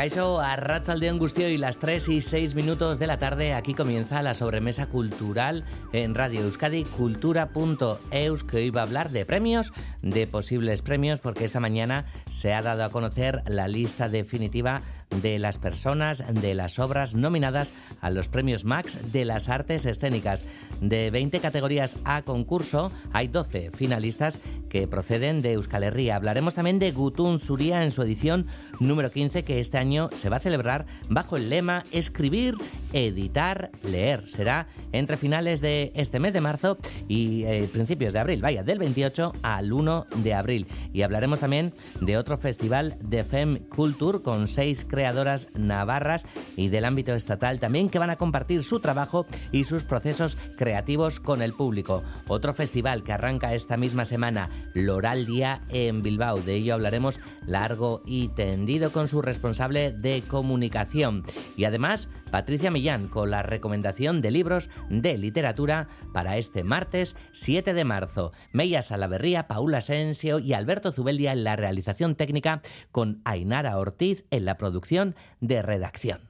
Caixo, a Ratzaldeón Gustio y las 3 y 6 minutos de la tarde. Aquí comienza la sobremesa cultural en Radio Euskadi, cultura.eus, que hoy va a hablar de premios, de posibles premios, porque esta mañana se ha dado a conocer la lista definitiva de las personas, de las obras nominadas a los premios Max de las artes escénicas. De 20 categorías a concurso, hay 12 finalistas que proceden de Euskal Herria. Hablaremos también de Gutun Zuria en su edición número 15, que este año se va a celebrar bajo el lema Escribir, Editar, Leer. Será entre finales de este mes de marzo y eh, principios de abril, vaya, del 28 al 1 de abril. Y hablaremos también de otro festival de Fem Culture con seis creadoras navarras y del ámbito estatal también que van a compartir su trabajo y sus procesos creativos con el público. Otro festival que arranca esta misma semana, Loral Día en Bilbao. De ello hablaremos largo y tendido con su responsable de comunicación. Y además, Patricia Millán con la recomendación de libros de literatura para este martes 7 de marzo. Meya Salaverría, Paula Asensio y Alberto Zubeldia en la realización técnica con Ainara Ortiz en la producción de redacción.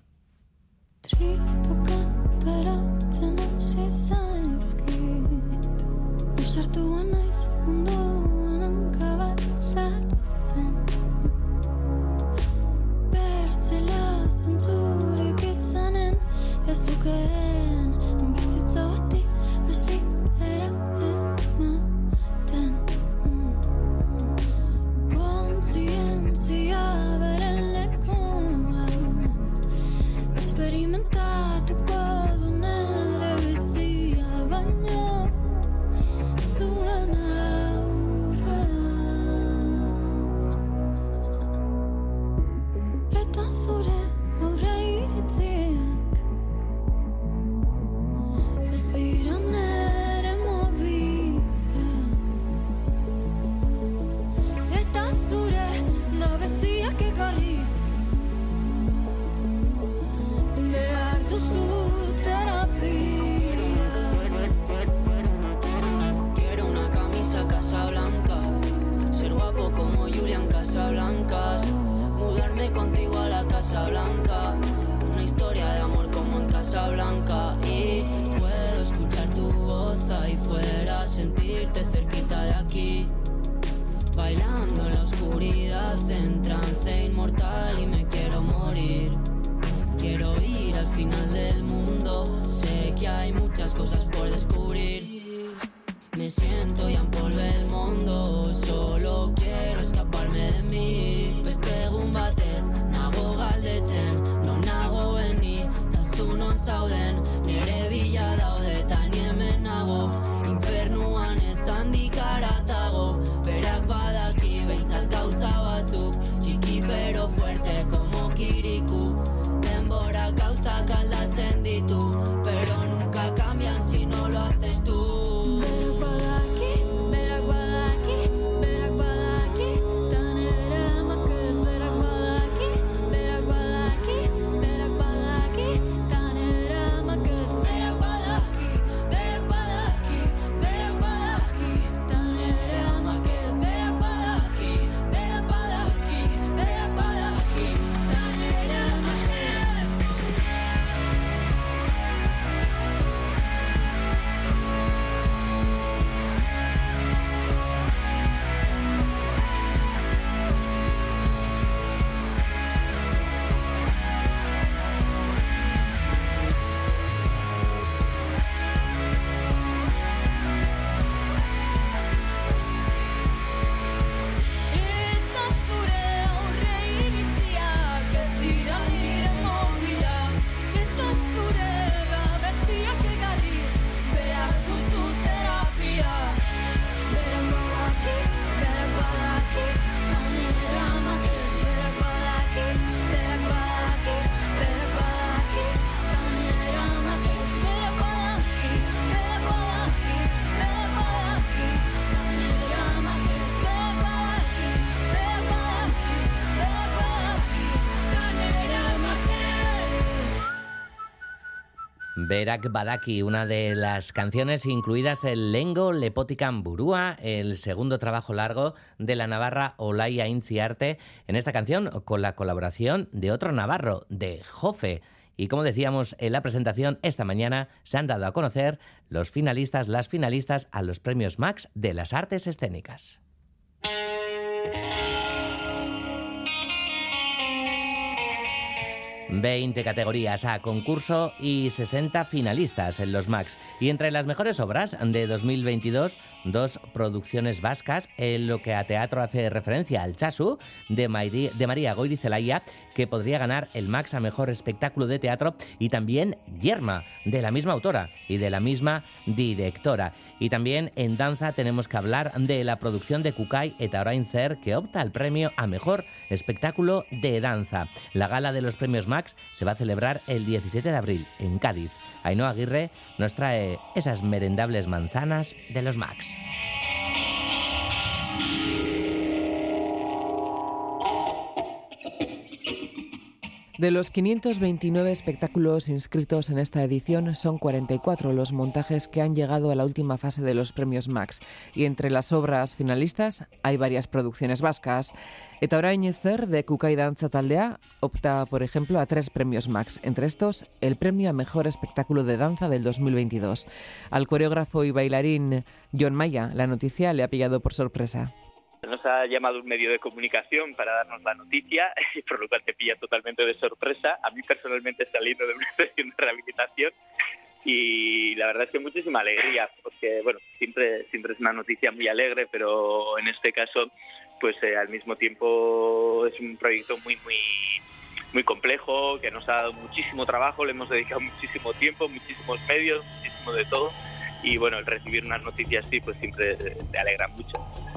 good. hace en trance inmortal y me quiero morir. Quiero ir al final del mundo, sé que hay muchas cosas por descubrir. Me siento y envolve el mundo, solo quiero escaparme de mí. Beste egun nago galdetzen, non nagoen ni, tasunon zauden, Berak Badaki, una de las canciones incluidas en Lengo Lepotican Burúa, el segundo trabajo largo de la navarra Olaya Inciarte, en esta canción con la colaboración de otro navarro, de Jofe. Y como decíamos en la presentación, esta mañana se han dado a conocer los finalistas, las finalistas a los premios Max de las artes escénicas. 20 categorías a concurso y 60 finalistas en los Max. Y entre las mejores obras de 2022, dos producciones vascas en lo que a teatro hace referencia al Chasu de, María, María Zelaya, que podría ganar el Max a mejor espectáculo de teatro, y también Yerma, de la misma autora y de la misma directora. Y también en danza tenemos que hablar de la producción de Kukai eta Ser, que opta al premio a mejor espectáculo de danza. La gala de los premios Max se va a celebrar el 17 de abril en Cádiz. Ainhoa Aguirre nos trae esas merendables manzanas de los Max. De los 529 espectáculos inscritos en esta edición, son 44 los montajes que han llegado a la última fase de los premios Max. Y entre las obras finalistas hay varias producciones vascas. Eta de Kukai Danza Taldea opta, por ejemplo, a tres premios Max. Entre estos, el premio a Mejor Espectáculo de Danza del 2022. Al coreógrafo y bailarín John Maya, la noticia le ha pillado por sorpresa. Nos ha llamado un medio de comunicación para darnos la noticia, por lo cual te pilla totalmente de sorpresa. A mí personalmente saliendo de una sesión de rehabilitación y la verdad es que muchísima alegría, porque bueno, siempre, siempre es una noticia muy alegre, pero en este caso, pues eh, al mismo tiempo es un proyecto muy, muy, muy complejo, que nos ha dado muchísimo trabajo, le hemos dedicado muchísimo tiempo, muchísimos medios, muchísimo de todo y bueno, el recibir una noticia así pues siempre te alegra mucho.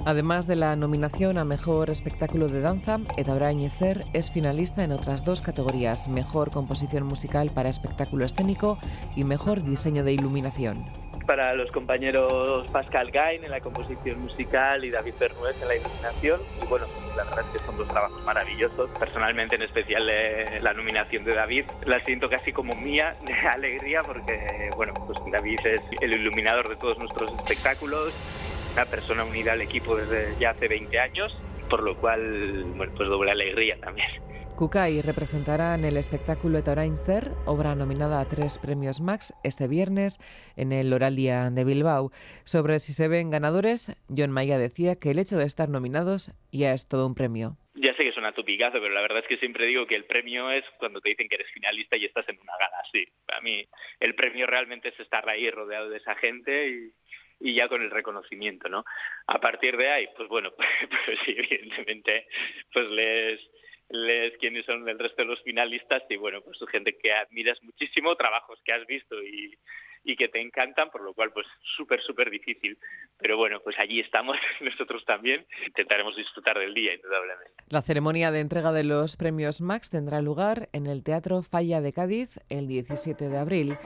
Además de la nominación a Mejor Espectáculo de Danza, Edaura Añecer es finalista en otras dos categorías, Mejor Composición Musical para Espectáculo Escénico y Mejor Diseño de Iluminación para los compañeros Pascal Gain en la composición musical y David Bernuez en la iluminación. Y bueno, la verdad es que son dos trabajos maravillosos. Personalmente, en especial eh, la nominación de David, la siento casi como mía de alegría porque, bueno, pues David es el iluminador de todos nuestros espectáculos, una persona unida al equipo desde ya hace 20 años, por lo cual, bueno, pues doble alegría también. Kukai representará en el espectáculo Etorainster, obra nominada a tres premios Max, este viernes en el Oralia de Bilbao. Sobre si se ven ganadores, John Maya decía que el hecho de estar nominados ya es todo un premio. Ya sé que suena tupicazo, pero la verdad es que siempre digo que el premio es cuando te dicen que eres finalista y estás en una gala así. Para mí, el premio realmente es estar ahí rodeado de esa gente y, y ya con el reconocimiento, ¿no? A partir de ahí, pues bueno, pues sí, evidentemente, pues les lees quiénes son el resto de los finalistas y bueno, pues gente que admiras muchísimo, trabajos que has visto y, y que te encantan, por lo cual pues súper, súper difícil. Pero bueno, pues allí estamos nosotros también. Intentaremos disfrutar del día, indudablemente. La ceremonia de entrega de los premios Max tendrá lugar en el Teatro Falla de Cádiz el 17 de abril.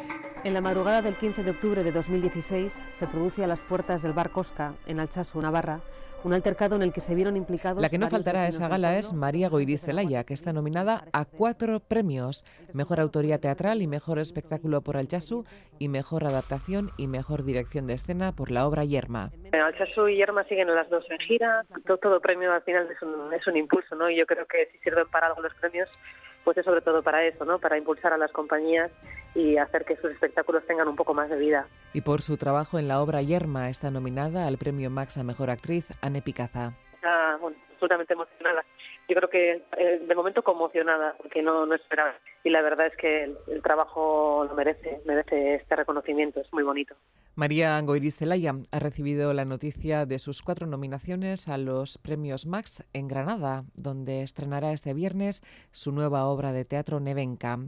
En la madrugada del 15 de octubre de 2016 se produce a las puertas del bar Cosca, en Alchazu, Navarra, un altercado en el que se vieron implicados. La que no faltará a esa gala es María Goiriz Zelaya, que está nominada a cuatro premios: Mejor Autoría Teatral y Mejor Espectáculo por Alchazu, y Mejor Adaptación y Mejor Dirección de Escena por la obra Yerma. Alchazu y Yerma siguen las dos en gira. Todo, premio al final es un, es un impulso, ¿no? Y yo creo que si sirven para algo los premios, pues es sobre todo para eso, ¿no? Para impulsar a las compañías y hacer que sus espectáculos tengan un poco más de vida. Y por su trabajo en la obra Yerma está nominada al premio Max a Mejor Actriz, Anne Picaza. Ah, bueno, absolutamente emocionada. Yo creo que eh, de momento conmocionada, porque no, no esperaba. Y la verdad es que el, trabajo lo merece, merece este reconocimiento, es muy bonito. María Goiriz Zelaya ha recibido la noticia de sus cuatro nominaciones a los premios Max en Granada, donde estrenará este viernes su nueva obra de teatro Nevenka.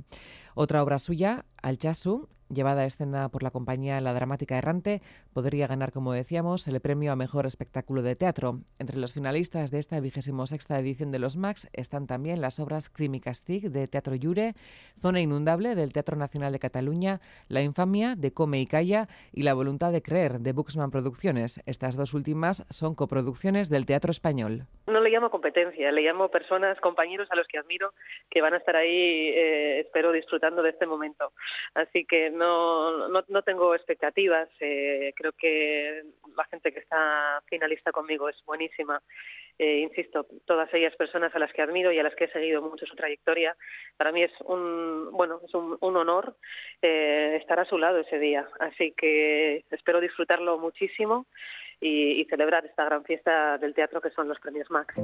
Otra obra suya, Alchasu, llevada a escena por la compañía La Dramática Errante, podría ganar, como decíamos, el premio a Mejor Espectáculo de Teatro. Entre los finalistas de esta vigésimo sexta edición de los Max están también las obras Crimi Castig de Teatro Llure, Zona Inundable del Teatro Nacional de Cataluña, La Infamia de Come y Calla y La Voluntad de Creer de Buxman Producciones. Estas dos últimas son coproducciones del Teatro Español. No le llamo competencia, le llamo personas, compañeros a los que admiro, que van a estar ahí, eh, espero disfrutando de este momento. Así que no, no, tengo expectativas. Eh, creo que la gente que está finalista conmigo es buenísima. Eh, insisto, todas ellas personas a las que admiro y a las que he seguido mucho su trayectoria. Para mí es un, bueno, es un, honor eh, estar a su lado ese día. Así que espero disfrutarlo muchísimo y, y celebrar esta gran fiesta del teatro que son los premios Max.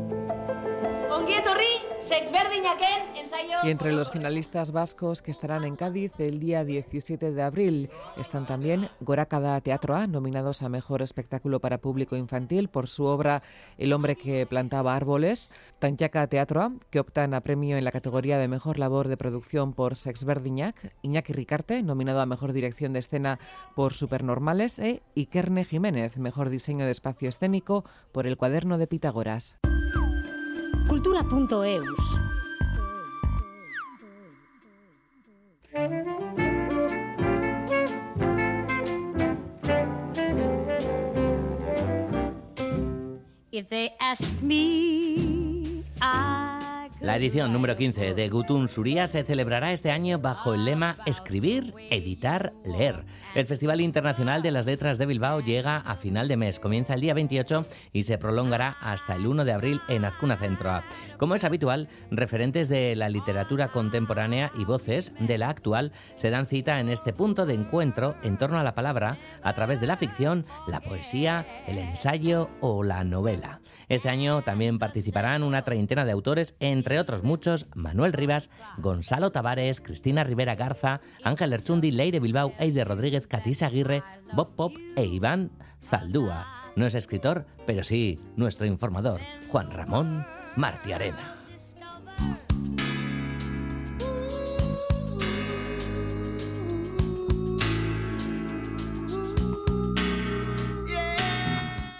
Y entre los finalistas vascos que estarán en Cádiz el día 17 de abril están también Gorakada Teatro A, nominados a Mejor Espectáculo para Público Infantil por su obra El hombre que plantaba árboles, Tanchaca Teatro A, que optan a premio en la categoría de Mejor Labor de Producción por Sex Verdiñac, Iñaki Ricarte, nominado a Mejor Dirección de Escena por Supernormales, e Ikerne Jiménez, Mejor Diseño de Espacio Escénico por El Cuaderno de Pitágoras. Cultura.eus. If they ask me, La edición número 15 de Gutun Suría se celebrará este año bajo el lema Escribir, Editar, Leer. El Festival Internacional de las Letras de Bilbao llega a final de mes, comienza el día 28 y se prolongará hasta el 1 de abril en Azcuna Centro. Como es habitual, referentes de la literatura contemporánea y voces de la actual se dan cita en este punto de encuentro en torno a la palabra a través de la ficción, la poesía, el ensayo o la novela. Este año también participarán una treintena de autores, entre otros muchos, Manuel Rivas, Gonzalo Tavares, Cristina Rivera Garza, Ángel Erchundi, Leire Bilbao, Eide Rodríguez, Catisa Aguirre, Bob Pop e Iván Zaldúa. No es escritor, pero sí nuestro informador, Juan Ramón Martiarena.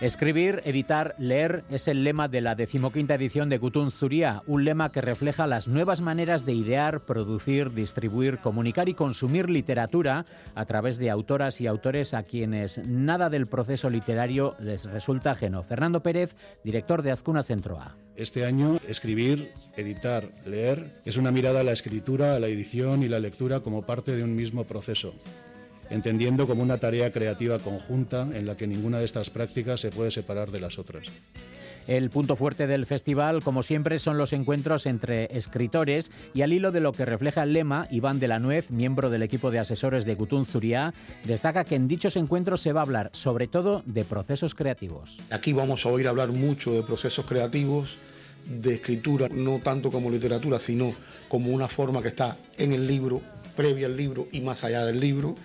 Escribir, editar, leer es el lema de la decimoquinta edición de Gutun Zuria, un lema que refleja las nuevas maneras de idear, producir, distribuir, comunicar y consumir literatura a través de autoras y autores a quienes nada del proceso literario les resulta ajeno. Fernando Pérez, director de Azcuna Centro A. Este año, escribir, editar, leer es una mirada a la escritura, a la edición y la lectura como parte de un mismo proceso entendiendo como una tarea creativa conjunta en la que ninguna de estas prácticas se puede separar de las otras. El punto fuerte del festival, como siempre, son los encuentros entre escritores y al hilo de lo que refleja el lema, Iván de la Nuez, miembro del equipo de asesores de Gutun Zuria, destaca que en dichos encuentros se va a hablar sobre todo de procesos creativos. Aquí vamos a oír hablar mucho de procesos creativos, de escritura, no tanto como literatura, sino como una forma que está en el libro, previa al libro y más allá del libro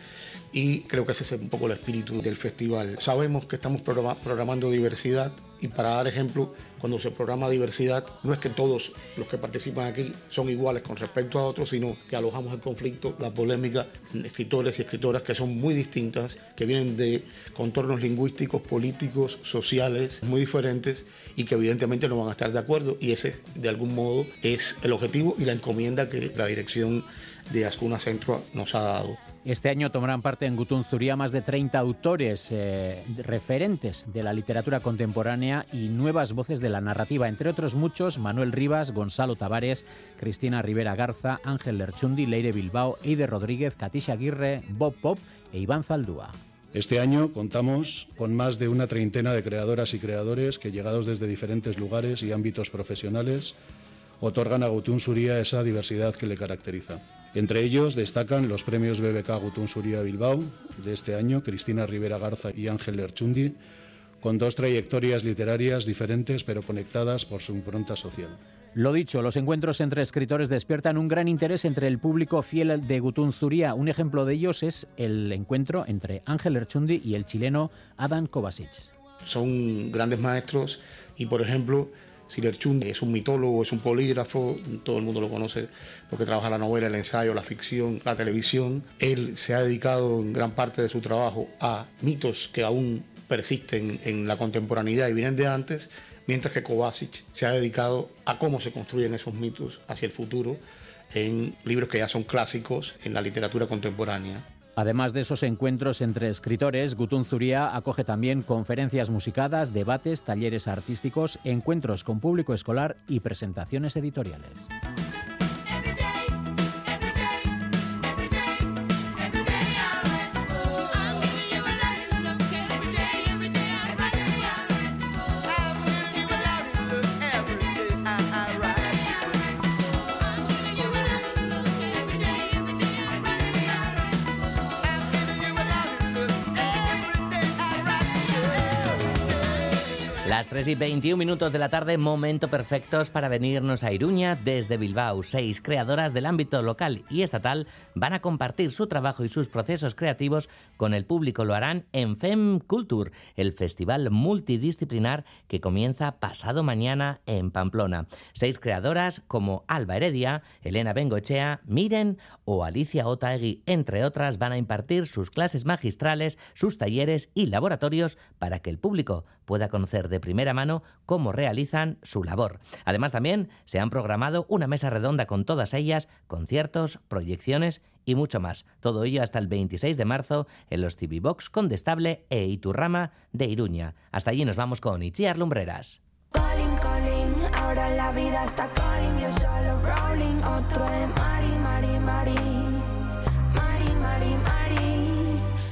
y creo que ese es un poco el espíritu del festival. Sabemos que estamos programando diversidad y para dar ejemplo, cuando se programa diversidad, no es que todos los que participan aquí son iguales con respecto a otros, sino que alojamos el conflicto, la polémica, escritores y escritoras que son muy distintas, que vienen de contornos lingüísticos, políticos, sociales muy diferentes y que evidentemente no van a estar de acuerdo y ese de algún modo es el objetivo y la encomienda que la dirección de Ascuna Centro nos ha dado. Este año tomarán parte en Gutun Zuria más de 30 autores eh, referentes de la literatura contemporánea y nuevas voces de la narrativa, entre otros muchos, Manuel Rivas, Gonzalo Tavares, Cristina Rivera Garza, Ángel Lerchundi, Leire Bilbao, Eide Rodríguez, Katisha Aguirre, Bob Pop e Iván Zaldúa. Este año contamos con más de una treintena de creadoras y creadores que, llegados desde diferentes lugares y ámbitos profesionales, otorgan a Gutun Zuria esa diversidad que le caracteriza. Entre ellos destacan los premios BBK Gutun Suria Bilbao de este año, Cristina Rivera Garza y Ángel Lerchundi, con dos trayectorias literarias diferentes pero conectadas por su impronta social. Lo dicho, los encuentros entre escritores despiertan un gran interés entre el público fiel de Gutun Zuria. Un ejemplo de ellos es el encuentro entre Ángel Lerchundi y el chileno Adam Kovacic. Son grandes maestros y, por ejemplo, Silerchun es un mitólogo, es un polígrafo, todo el mundo lo conoce porque trabaja la novela, el ensayo, la ficción, la televisión. Él se ha dedicado en gran parte de su trabajo a mitos que aún persisten en la contemporaneidad y vienen de antes, mientras que Kovacic se ha dedicado a cómo se construyen esos mitos hacia el futuro en libros que ya son clásicos en la literatura contemporánea. Además de esos encuentros entre escritores, Gutun Zuria acoge también conferencias musicadas, debates, talleres artísticos, encuentros con público escolar y presentaciones editoriales. Y 21 minutos de la tarde, momento perfectos para venirnos a Iruña desde Bilbao. Seis creadoras del ámbito local y estatal van a compartir su trabajo y sus procesos creativos con el público. Lo harán en FEM Culture, el festival multidisciplinar que comienza pasado mañana en Pamplona. Seis creadoras como Alba Heredia, Elena Bengochea, Miren o Alicia Otaegui, entre otras, van a impartir sus clases magistrales, sus talleres y laboratorios para que el público pueda conocer de primera mano cómo realizan su labor. Además, también se han programado una mesa redonda con todas ellas, conciertos, proyecciones y mucho más. Todo ello hasta el 26 de marzo en los TV Box Condestable e Iturrama de Iruña. Hasta allí nos vamos con Ichiar Lumbreras.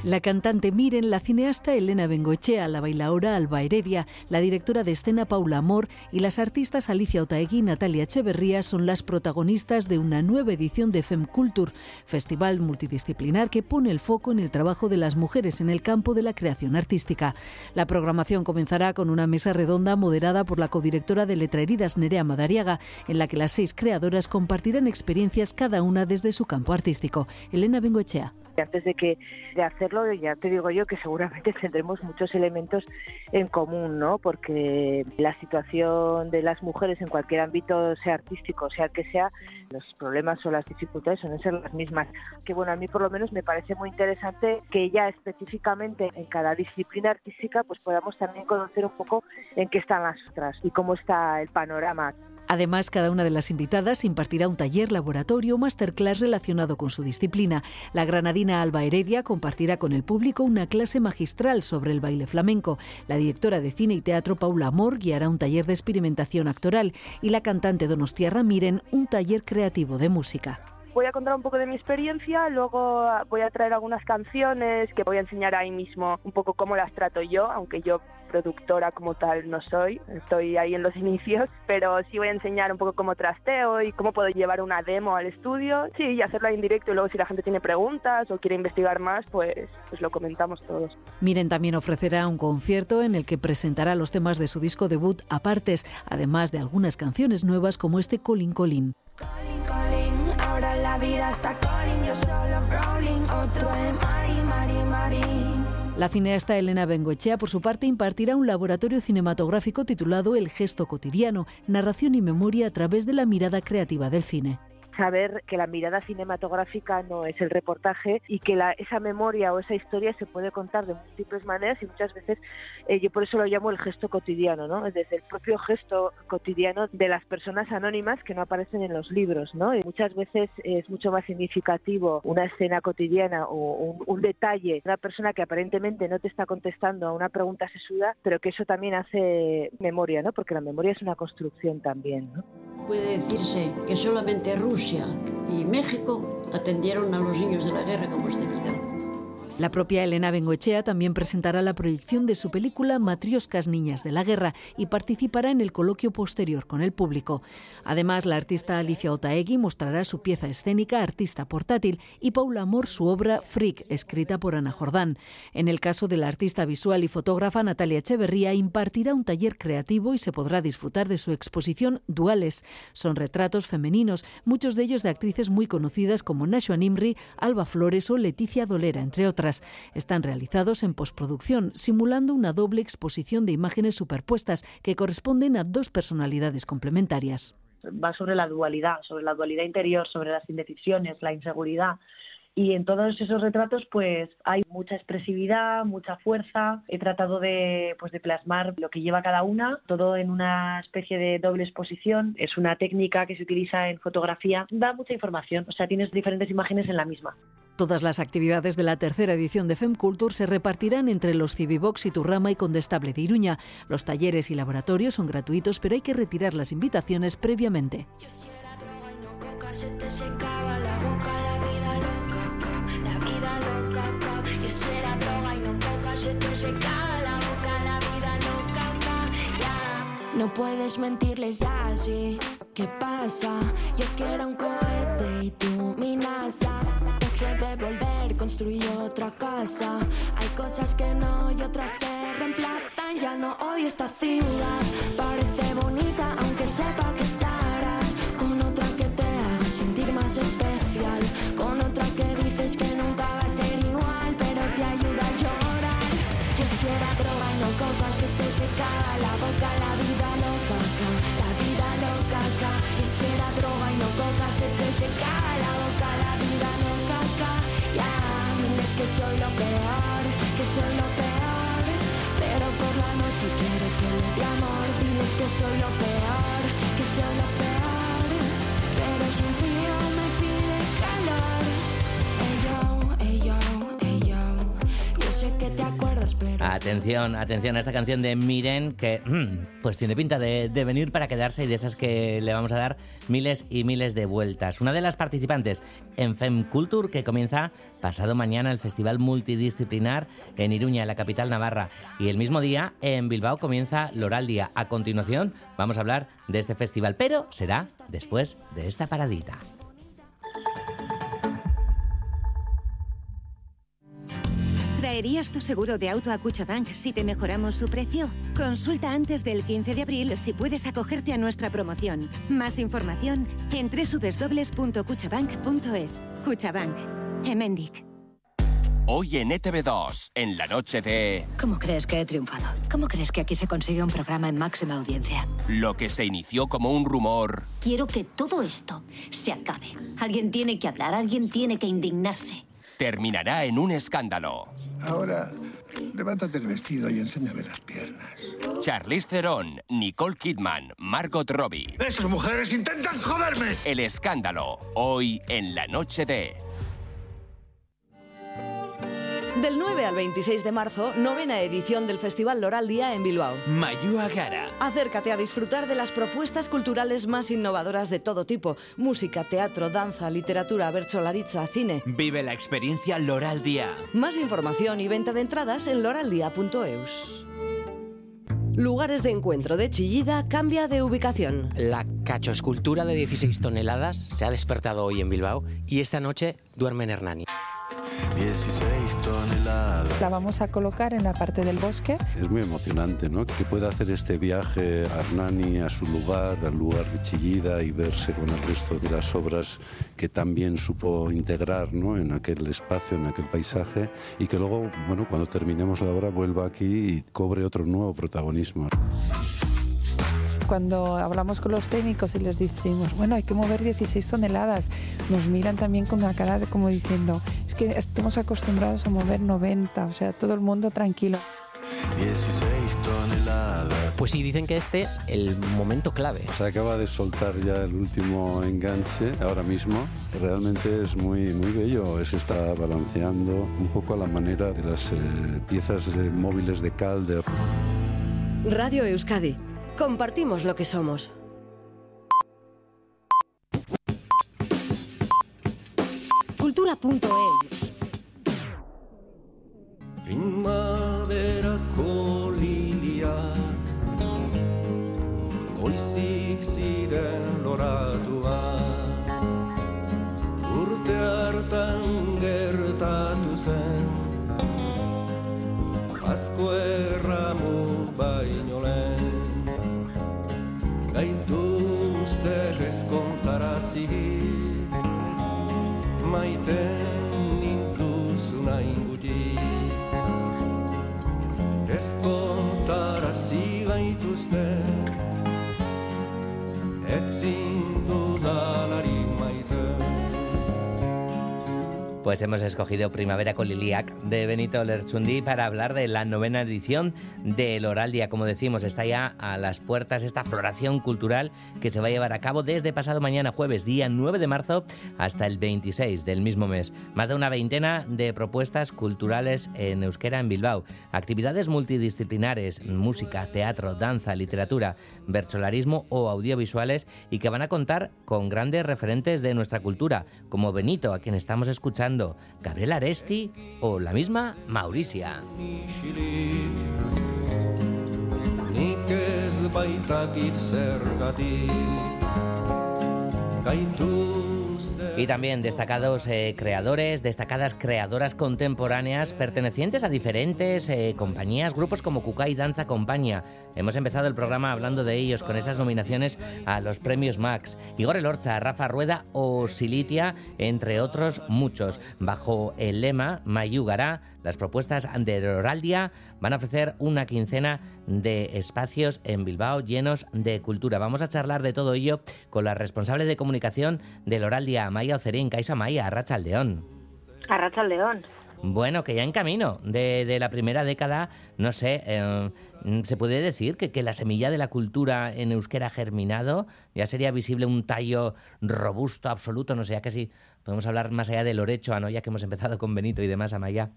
La cantante Miren, la cineasta Elena Bengoechea, la bailaora Alba Heredia, la directora de escena Paula Amor y las artistas Alicia Otaegui y Natalia Echeverría son las protagonistas de una nueva edición de Fem Culture, festival multidisciplinar que pone el foco en el trabajo de las mujeres en el campo de la creación artística. La programación comenzará con una mesa redonda moderada por la codirectora de Letra Heridas, Nerea Madariaga, en la que las seis creadoras compartirán experiencias cada una desde su campo artístico. Elena Bengoechea antes de que de hacerlo ya te digo yo que seguramente tendremos muchos elementos en común no porque la situación de las mujeres en cualquier ámbito sea artístico sea el que sea los problemas o las dificultades suelen ser las mismas. Que bueno a mí por lo menos me parece muy interesante que ya específicamente en cada disciplina artística pues podamos también conocer un poco en qué están las otras y cómo está el panorama Además, cada una de las invitadas impartirá un taller, laboratorio o masterclass relacionado con su disciplina. La granadina Alba Heredia compartirá con el público una clase magistral sobre el baile flamenco. La directora de cine y teatro Paula Amor guiará un taller de experimentación actoral y la cantante Donostiarra Miren un taller creativo de música voy a contar un poco de mi experiencia, luego voy a traer algunas canciones que voy a enseñar ahí mismo un poco cómo las trato yo, aunque yo productora como tal no soy, estoy ahí en los inicios, pero sí voy a enseñar un poco cómo trasteo y cómo puedo llevar una demo al estudio, sí, y hacerla en directo y luego si la gente tiene preguntas o quiere investigar más, pues, pues lo comentamos todos. Miren también ofrecerá un concierto en el que presentará los temas de su disco debut apartes, además de algunas canciones nuevas como este Colin Colin la vida está solo rolling, otro Mari, Mari, Mari. La cineasta Elena Bengoechea, por su parte, impartirá un laboratorio cinematográfico titulado El gesto cotidiano, narración y memoria a través de la mirada creativa del cine saber que la mirada cinematográfica no es el reportaje y que la, esa memoria o esa historia se puede contar de múltiples maneras y muchas veces eh, yo por eso lo llamo el gesto cotidiano, ¿no? Desde el propio gesto cotidiano de las personas anónimas que no aparecen en los libros, ¿no? Y muchas veces es mucho más significativo una escena cotidiana o un, un detalle, una persona que aparentemente no te está contestando a una pregunta sesuda, pero que eso también hace memoria, ¿no? Porque la memoria es una construcción también, ¿no? Puede decirse que solamente Rusia y México atendieron a los niños de la guerra como es debido. La propia Elena Bengoechea también presentará la proyección de su película Matrioscas Niñas de la Guerra y participará en el coloquio posterior con el público. Además, la artista Alicia Otaegui mostrará su pieza escénica Artista Portátil y Paula Amor su obra Freak, escrita por Ana Jordán. En el caso de la artista visual y fotógrafa Natalia Echeverría, impartirá un taller creativo y se podrá disfrutar de su exposición Duales. Son retratos femeninos, muchos de ellos de actrices muy conocidas como Nashua Nimri, Alba Flores o Leticia Dolera, entre otras. Están realizados en postproducción, simulando una doble exposición de imágenes superpuestas que corresponden a dos personalidades complementarias. Va sobre la dualidad, sobre la dualidad interior, sobre las indecisiones, la inseguridad, y en todos esos retratos pues hay mucha expresividad, mucha fuerza. He tratado de, pues, de plasmar lo que lleva cada una, todo en una especie de doble exposición. Es una técnica que se utiliza en fotografía. Da mucha información, o sea, tienes diferentes imágenes en la misma. Todas las actividades de la tercera edición de FemCulture se repartirán entre los Civibox y Turrama y Condestable de Iruña. Los talleres y laboratorios son gratuitos, pero hay que retirar las invitaciones previamente. Puede volver, construyó otra casa. Hay cosas que no y otras se reemplazan. Ya no odio esta ciudad. Parece bonita, aunque sepa que estarás con otra que te haga sentir más especial. Con otra que dices que nunca va a ser igual, pero te ayuda a llorar. Yo si era droga y no coca, se te secaba la boca, la vida loca, acá, la vida loca, acá. Yo si era droga y no coca, se te secaba la boca, que soy lo peor, que soy lo peor. Pero por la noche quiero que le dé amor, diles que soy lo peor, que soy lo peor. Pero sin frío te acuerdas. Atención, atención a esta canción de Miren que mm, pues tiene pinta de, de venir para quedarse y de esas que le vamos a dar miles y miles de vueltas. Una de las participantes en Fem Culture que comienza pasado mañana el Festival Multidisciplinar en Iruña, la capital navarra. Y el mismo día en Bilbao comienza Loraldia. A continuación vamos a hablar de este festival, pero será después de esta paradita. ¿Traerías tu seguro de auto a Cuchabank si te mejoramos su precio? Consulta antes del 15 de abril si puedes acogerte a nuestra promoción. Más información en www.cuchabank.es. Cuchabank. Emendic. Hoy en ETV2, en la noche de ¿Cómo crees que he triunfado? ¿Cómo crees que aquí se consigue un programa en máxima audiencia? lo que se inició como un rumor, Quiero que todo esto se acabe. Alguien tiene que hablar, alguien tiene que indignarse. Terminará en un escándalo. Ahora, levántate el vestido y enséñame las piernas. Charlize Theron, Nicole Kidman, Margot Robbie. ¡Esas mujeres intentan joderme! El escándalo, hoy en la noche de... Del 9 al 26 de marzo, novena edición del Festival Loral Día en Bilbao. Mayua Gara. Acércate a disfrutar de las propuestas culturales más innovadoras de todo tipo. Música, teatro, danza, literatura, bercholaritza, cine. Vive la experiencia Loral Día. Más información y venta de entradas en loraldia.eus. Lugares de encuentro de Chillida cambia de ubicación. La cachoescultura de 16 toneladas se ha despertado hoy en Bilbao y esta noche duerme en Hernani. 16 toneladas. La vamos a colocar en la parte del bosque. Es muy emocionante, ¿no? Que pueda hacer este viaje a a su lugar, al lugar de Chillida y verse con el resto de las obras que también supo integrar, ¿no? En aquel espacio, en aquel paisaje y que luego, bueno, cuando terminemos la obra vuelva aquí y cobre otro nuevo protagonismo. Cuando hablamos con los técnicos y les decimos, bueno, hay que mover 16 toneladas, nos miran también con una cara de como diciendo, es que estamos acostumbrados a mover 90, o sea, todo el mundo tranquilo. 16 toneladas. Pues sí, dicen que este es el momento clave. Se acaba de soltar ya el último enganche ahora mismo. Realmente es muy, muy bello. Se está balanceando un poco a la manera de las eh, piezas eh, móviles de Calder. Radio Euskadi. Compartimos lo que somos. Cultura.eus. Primaverako liliak Goizik ziren loratuak Urte hartan gertatu zen Azko erramu baino baziren maiten nintuzuna ingutik ez kontara zigaituzten etzin dudan Pues hemos escogido Primavera con Liliac de Benito Lerchundi para hablar de la novena edición del Oraldia. Como decimos, está ya a las puertas esta floración cultural que se va a llevar a cabo desde pasado mañana jueves, día 9 de marzo, hasta el 26 del mismo mes. Más de una veintena de propuestas culturales en euskera en Bilbao. Actividades multidisciplinares, música, teatro, danza, literatura, bercholarismo o audiovisuales y que van a contar con grandes referentes de nuestra cultura, como Benito, a quien estamos escuchando, Gabriel Aresti o la misma Mauricia. Y también destacados eh, creadores, destacadas creadoras contemporáneas pertenecientes a diferentes eh, compañías, grupos como Kukai Danza Compañía. Hemos empezado el programa hablando de ellos con esas nominaciones a los premios Max. Igor Elorcha, Rafa Rueda o Silitia, entre otros muchos. Bajo el lema Mayugará, las propuestas de Loraldia van a ofrecer una quincena de espacios en Bilbao llenos de cultura. Vamos a charlar de todo ello con la responsable de comunicación de Loraldia, Maya Ocerín, Caixa Maya, Arracha Aldeón. Arracha Aldeón. Bueno, que ya en camino de, de la primera década, no sé, eh, se puede decir que, que, la semilla de la cultura en euskera ha germinado, ya sería visible un tallo robusto, absoluto, no sé, ya que sí, podemos hablar más allá del Orecho, ¿no? ya que hemos empezado con Benito y demás, Amaya.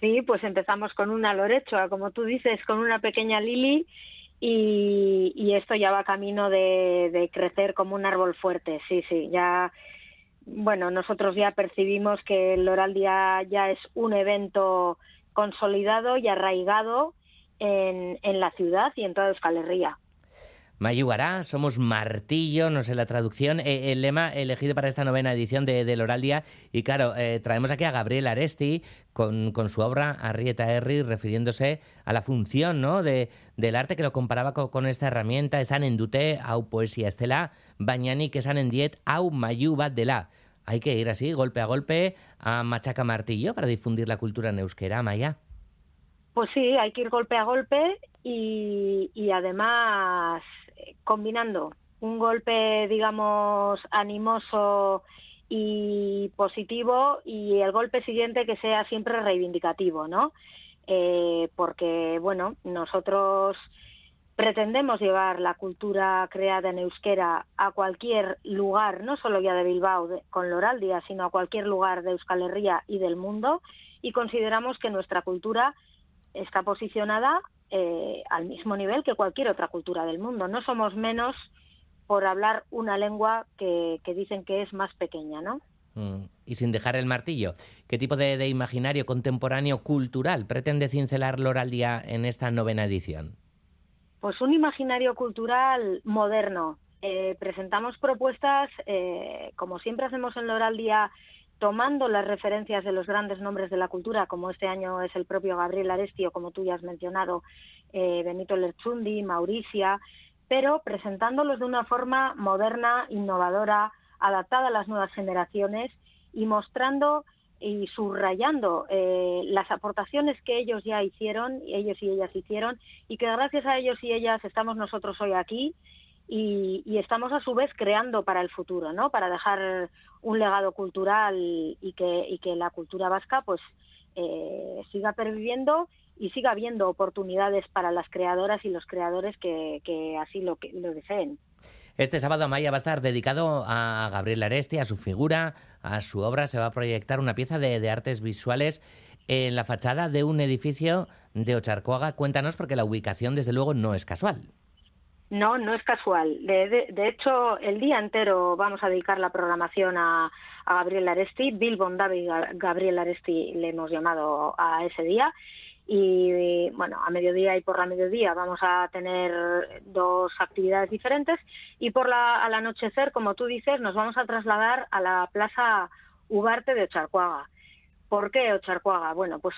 Sí, pues empezamos con una Lorechoa, como tú dices, con una pequeña Lili y, esto ya va camino de, crecer como un árbol fuerte. Sí, sí, ya, bueno, nosotros ya percibimos que el Oral Día ya es un evento consolidado y arraigado en, en la ciudad y en toda Euskal Herria. Mayugará, somos martillo, no sé la traducción, eh, el lema elegido para esta novena edición de, del. Y claro, eh, traemos aquí a Gabriel Aresti con, con, su obra Arrieta Herri, refiriéndose a la función ¿no? de, del arte que lo comparaba con, esta herramienta, esan estela, bañani que esan endiet au mayu bat dela. Hay que ir así, golpe a golpe, a machaca martillo para difundir la cultura en euskera, Maya. Pues sí, hay que ir golpe a golpe y, y además combinando un golpe, digamos, animoso y positivo y el golpe siguiente que sea siempre reivindicativo, ¿no? Eh, porque, bueno, nosotros pretendemos llevar la cultura creada en euskera a cualquier lugar, no solo ya de Bilbao con Loraldia, sino a cualquier lugar de Euskal Herria y del mundo, y consideramos que nuestra cultura está posicionada eh, al mismo nivel que cualquier otra cultura del mundo. No somos menos por hablar una lengua que, que dicen que es más pequeña, ¿no? Mm. Y sin dejar el martillo, ¿qué tipo de, de, imaginario contemporáneo cultural pretende cincelar Loraldía en esta novena edición? Pues un imaginario cultural moderno. Eh, presentamos propuestas, eh, como siempre hacemos en Loraldía, tomando las referencias de los grandes nombres de la cultura, como este año es el propio Gabriel Aresti o como tú ya has mencionado, eh, Benito Lerchundi, Mauricia, pero presentándolos de una forma moderna, innovadora, adaptada a las nuevas generaciones y mostrando y subrayando eh, las aportaciones que ellos ya hicieron, ellos y ellas hicieron, y que gracias a ellos y ellas estamos nosotros hoy aquí y, estamos a su vez creando para el futuro, ¿no? Para dejar un legado cultural y que, la cultura vasca pues eh, siga perviviendo y siga habiendo oportunidades para las creadoras y los creadores que, que así lo, que, lo deseen. Este sábado Amaya va a estar dedicado a Gabriel Aresti, a su figura, a su obra. Se va a proyectar una pieza de, de artes visuales en la fachada de un edificio de Ocharcoaga. Cuéntanos porque la ubicación desde luego no es casual. No, no es casual. De, hecho, el día entero vamos a dedicar la programación a, Gabriel Aresti. Bill Bondavi Gabriel Aresti le hemos llamado a ese día. Y bueno, a mediodía y por la mediodía vamos a tener dos actividades diferentes. Y por la, al anochecer, como tú dices, nos vamos a trasladar a la Plaza Ugarte de Ocharcuaga. ¿Por qué Ocharcuaga? Bueno, pues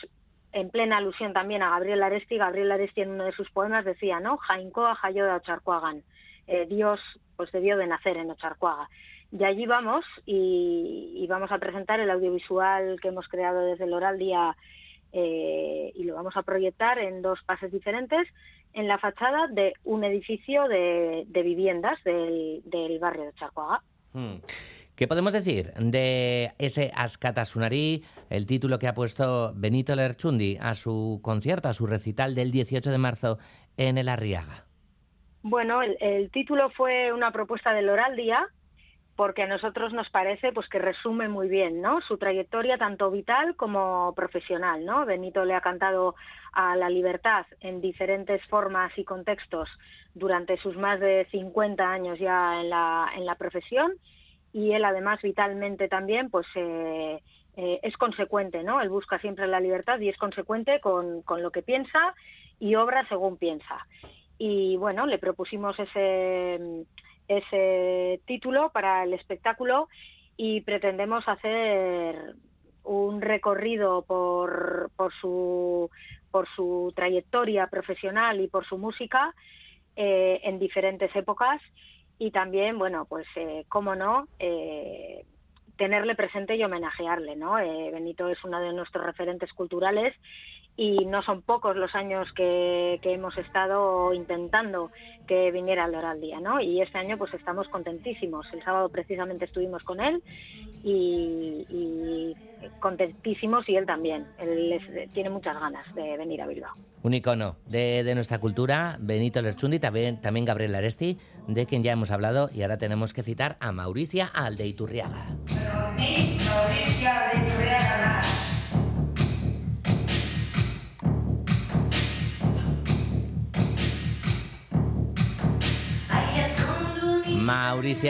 en plena alusión también a Gabriel Aresti, Gabriel Aresti en uno de sus poemas decía, ¿no? Jaincoa Jayoda Ocharcuagan, eh, Dios pues debió de nacer en Ocharcuaga. Y allí vamos y, vamos a presentar el audiovisual que hemos creado desde el Oral Día eh, y lo vamos a proyectar en dos pases diferentes en la fachada de un edificio de, de viviendas del, del, barrio de Ocharcuaga. Hmm. ¿Qué podemos decir de ese Ascata Sunari, el título que ha puesto Benito Lerchundi a su concierto, a su recital del 18 de marzo en el Arriaga? Bueno, el, el título fue una propuesta del Oral Día, porque a nosotros nos parece pues que resume muy bien ¿no? su trayectoria tanto vital como profesional. ¿no? Benito le ha cantado a la libertad en diferentes formas y contextos durante sus más de 50 años ya en la, en la profesión y él además vitalmente también pues eh, eh, es consecuente, ¿no? Él busca siempre la libertad y es consecuente con, con, lo que piensa y obra según piensa. Y bueno, le propusimos ese, ese título para el espectáculo y pretendemos hacer un recorrido por, por, su, por su trayectoria profesional y por su música eh, en diferentes épocas y también, bueno, pues, eh, cómo no, eh, tenerle presente y homenajearle, ¿no? Eh, Benito es uno de nuestros referentes culturales y no son pocos los años que, hemos estado intentando que viniera al Oral Día, ¿no? Y este año pues estamos contentísimos. El sábado precisamente estuvimos con él y contentísimos y él también. Él les- tiene muchas ganas de venir a Bilbao. Un icono de, de nuestra cultura, Benito Lerchundi, también, también Gabriel Aresti, de quien ya hemos hablado, y ahora tenemos que citar a Mauricia Aldeiturriaga. Mauricia,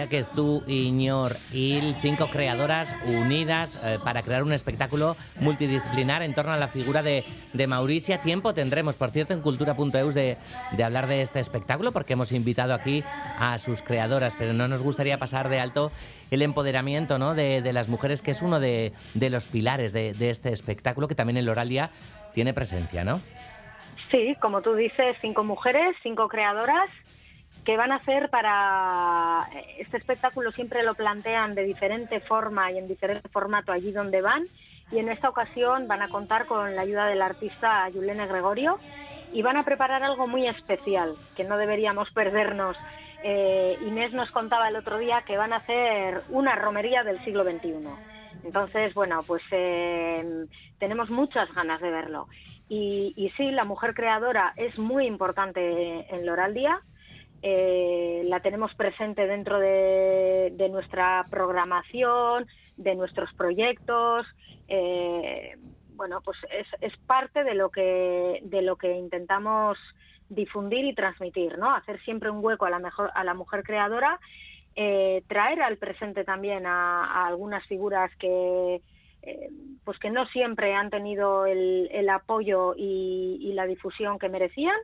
que es tú, Iñor, Il, cinco creadoras unidas eh, para crear un espectáculo multidisciplinar en torno a la figura de, de Mauricia. Tiempo tendremos, por cierto, en cultura.eus de, de hablar de este espectáculo, porque hemos invitado aquí a sus creadoras, pero no nos gustaría pasar de alto el empoderamiento ¿no? de, de las mujeres, que es uno de, de los pilares de, de este espectáculo, que también en Loralia tiene presencia, ¿no? Sí, como tú dices, cinco mujeres, cinco creadoras que van a hacer para este espectáculo siempre lo plantean de diferente forma y en diferente formato allí donde van y en esta ocasión van a contar con la ayuda del artista Yulene Gregorio y van a preparar algo muy especial que no deberíamos perdernos. Eh, Inés nos contaba el otro día que van a hacer una romería del siglo XXI. Entonces, bueno, pues eh, tenemos muchas ganas de verlo. Y, y sí, la mujer creadora es muy importante en Loral Día. Eh, la tenemos presente dentro de, nuestra programación, de nuestros proyectos. eh, bueno, pues es, parte de lo que intentamos difundir y transmitir, ¿no? Hacer siempre un hueco a la mejor a la mujer creadora, eh, traer al presente también a, algunas figuras que pues que no siempre han tenido el, apoyo y la difusión que merecían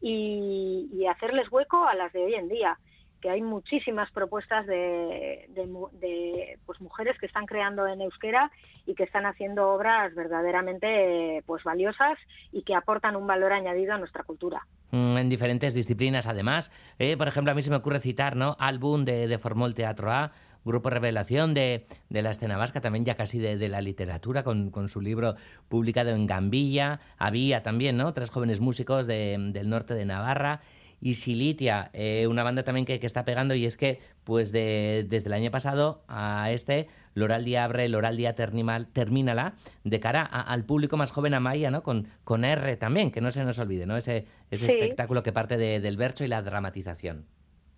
y, y hacerles hueco a las de hoy en día que hay muchísimas propuestas de, de de, pues mujeres que están creando en euskera y que están haciendo obras verdaderamente pues valiosas y que aportan un valor añadido a nuestra cultura. Mm, en diferentes disciplinas además. Eh, por ejemplo, a mí se me ocurre citar, ¿no? Álbum de, de Formol Teatro A, Grupo Revelación de, de la escena vasca, también ya casi de, de la literatura, con, con su libro publicado en Gambilla. Había también, ¿no? Tres jóvenes músicos de- del norte de Navarra. Y Silitia, eh, una banda también que, que está pegando, y es que, pues de- desde el año pasado a este, Loraldia abre Loraldia Ternimal, Termínala, de cara a- al público más joven a Maya, ¿no? Con, con R también, que no se nos olvide, ¿no? Ese, ese Sí. espectáculo que parte de- del verso y la dramatización.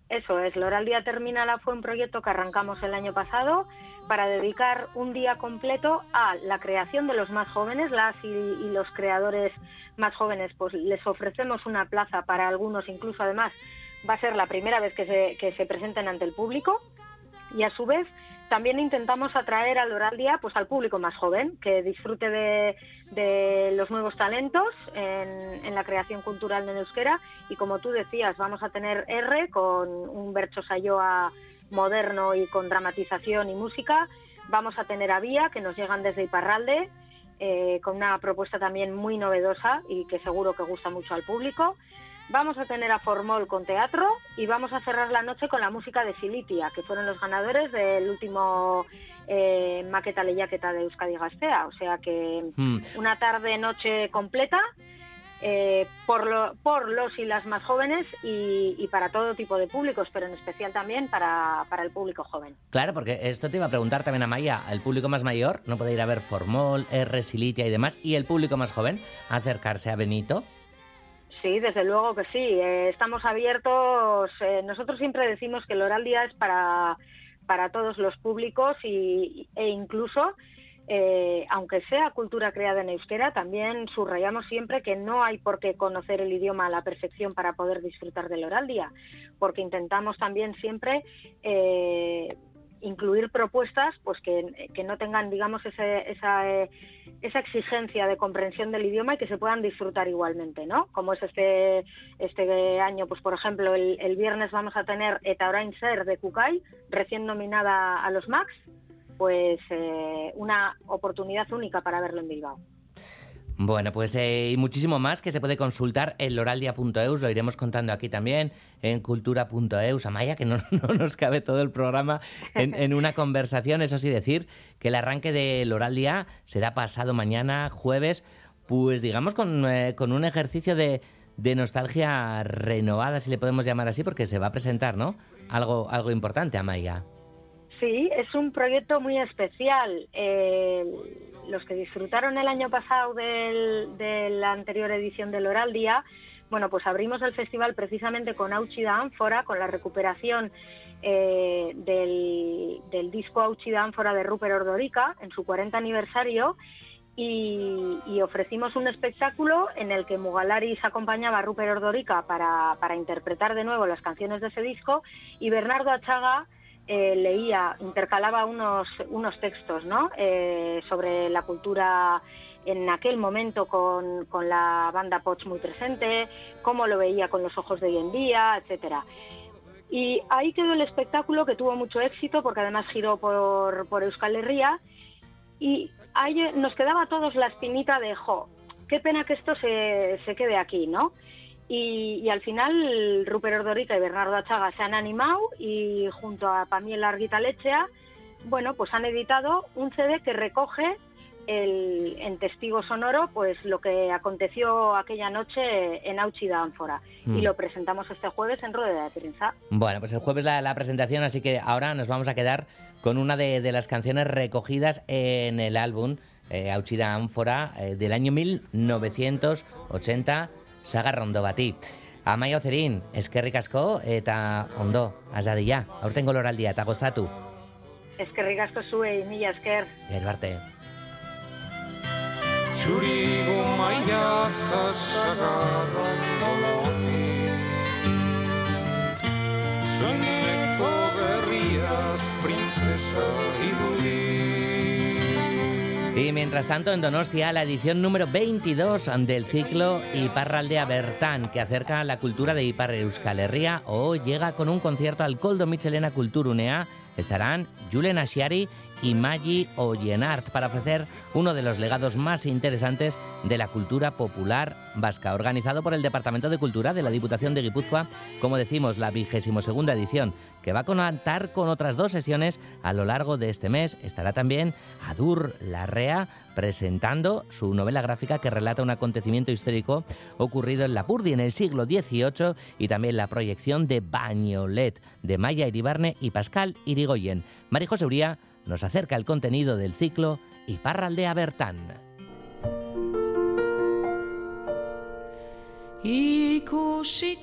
Eso es, Loral Día Terminala fue un proyecto que arrancamos el año pasado para dedicar un día completo a la creación de los más jóvenes, las y, los creadores más jóvenes, pues les ofrecemos una plaza para algunos, incluso además va a ser la primera vez que se, que se presenten ante el público y a su vez también intentamos atraer al Oral Día pues al público más joven que disfrute de, los nuevos talentos en, en la creación cultural de euskera. Y como tú decías vamos a tener R con un Bercho Sayoa moderno y con dramatización y música. Vamos a tener a Vía que nos llegan desde Iparralde eh, con una propuesta también muy novedosa y que seguro que gusta mucho al público Vamos a tener a Formol con teatro y vamos a cerrar la noche con la música de Silitia, que fueron los ganadores del último eh, Maqueta Lehiaketa de Euskadi Gastea. O sea que Mm. una tarde-noche completa eh, por, lo- por los y las más jóvenes y, y para todo tipo de públicos, pero en especial también para, para el público joven. Claro, porque esto te iba a preguntar también a Maya. El público más mayor no puede ir a ver Formol, R, Silitia y demás. Y el público más joven, acercarse a Benito. Sí, desde luego que sí. Eh, estamos abiertos. eh, nosotros siempre decimos que el Oral Día es para, para todos los públicos y, e incluso, eh, aunque sea cultura creada en euskera, también subrayamos siempre que no hay por qué conocer el idioma a la perfección para poder disfrutar del Oral Día, porque intentamos también siempre eh, incluir propuestas pues que, no tengan, digamos, ese, esa, eh, esa exigencia de comprensión del idioma y que se puedan disfrutar igualmente, ¿no? Como es este, este año, pues por ejemplo, el, el viernes vamos a tener Eta Orain Ser de Kukai, recién nominada a los Max, pues eh, una oportunidad única para verlo en Bilbao. Bueno, pues eh, y muchísimo más que se puede consultar en loraldia.eus, lo iremos contando aquí también, en cultura.eus. Amaya, que no, no, nos cabe todo el programa en, en, una conversación, eso sí, decir que el arranque de Loraldia será pasado mañana, jueves, pues digamos con, eh, con un ejercicio de, de, nostalgia renovada, si le podemos llamar así, porque se va a presentar, ¿no? Algo, algo importante, Amaya. Sí, es un proyecto muy especial. Eh, los que disfrutaron el año pasado del, de la anterior edición del Oral Día, bueno, pues abrimos el festival precisamente con Auchida Ánfora, con la recuperación eh, del, disco Auchida Ánfora de Rupert Ordorica en su 40 aniversario. Y, y, ofrecimos un espectáculo en el que Mugalaris acompañaba a Rupert Ordorica para, para interpretar de nuevo las canciones de ese disco y Bernardo Achaga eh, leía, intercalaba unos, unos textos ¿no? eh, sobre la cultura en aquel momento con, con, la banda Poch muy presente, cómo lo veía con los ojos de hoy en día, etcétera. Y ahí quedó el espectáculo que tuvo mucho éxito porque además giró por, por Euskal Herria y ahí nos quedaba a todos la espinita de, jo, qué pena que esto se, se quede aquí, ¿no? Y, y, al final Rupert Ordorica y Bernardo Achaga se han animado y junto a Pamiel Arguita Lechea, bueno, pues han editado un CD que recoge el, en testigo sonoro pues lo que aconteció aquella noche en Auchida Ánfora mm. y lo presentamos este jueves en rueda de prensa. Bueno, pues el jueves la, la, presentación, así que ahora nos vamos a quedar con una de, de las canciones recogidas en el álbum eh, Auchida Ánfora eh, del año 1980 sagarrondo bati. Amaia Ozerin, eskerrik asko eta ondo, azadila, aurtengo loraldia eta gozatu. Eskerrik asko zuei, mila esker. Gero arte. Txurigo maiatza sagarrondo bati Soineko berriaz princesa Y mientras tanto, en Donostia, la edición número 22 del ciclo Iparraldea Bertán, que acerca la cultura de Ipar Euskal hoy llega con un concierto al Coldo Michelena Kulturunea. Estarán Julen Ashiari y Maggi Ollenart para ofrecer uno de los legados más interesantes de la cultura popular vasca, organizado por el Departamento de Cultura de la Diputación de Guipúzcoa, como decimos, la vigésimo segunda edición, que va a contar con otras dos sesiones a lo largo de este mes. Estará también Adur Larrea presentando su novela gráfica que relata un acontecimiento histórico ocurrido en Lapurdi en el siglo XVIII y también la proyección de Bañolet de Maya Iribarne y Pascal Irigoyen. Marijo Seuría nos acerca el contenido del ciclo Iparraldea Bertán.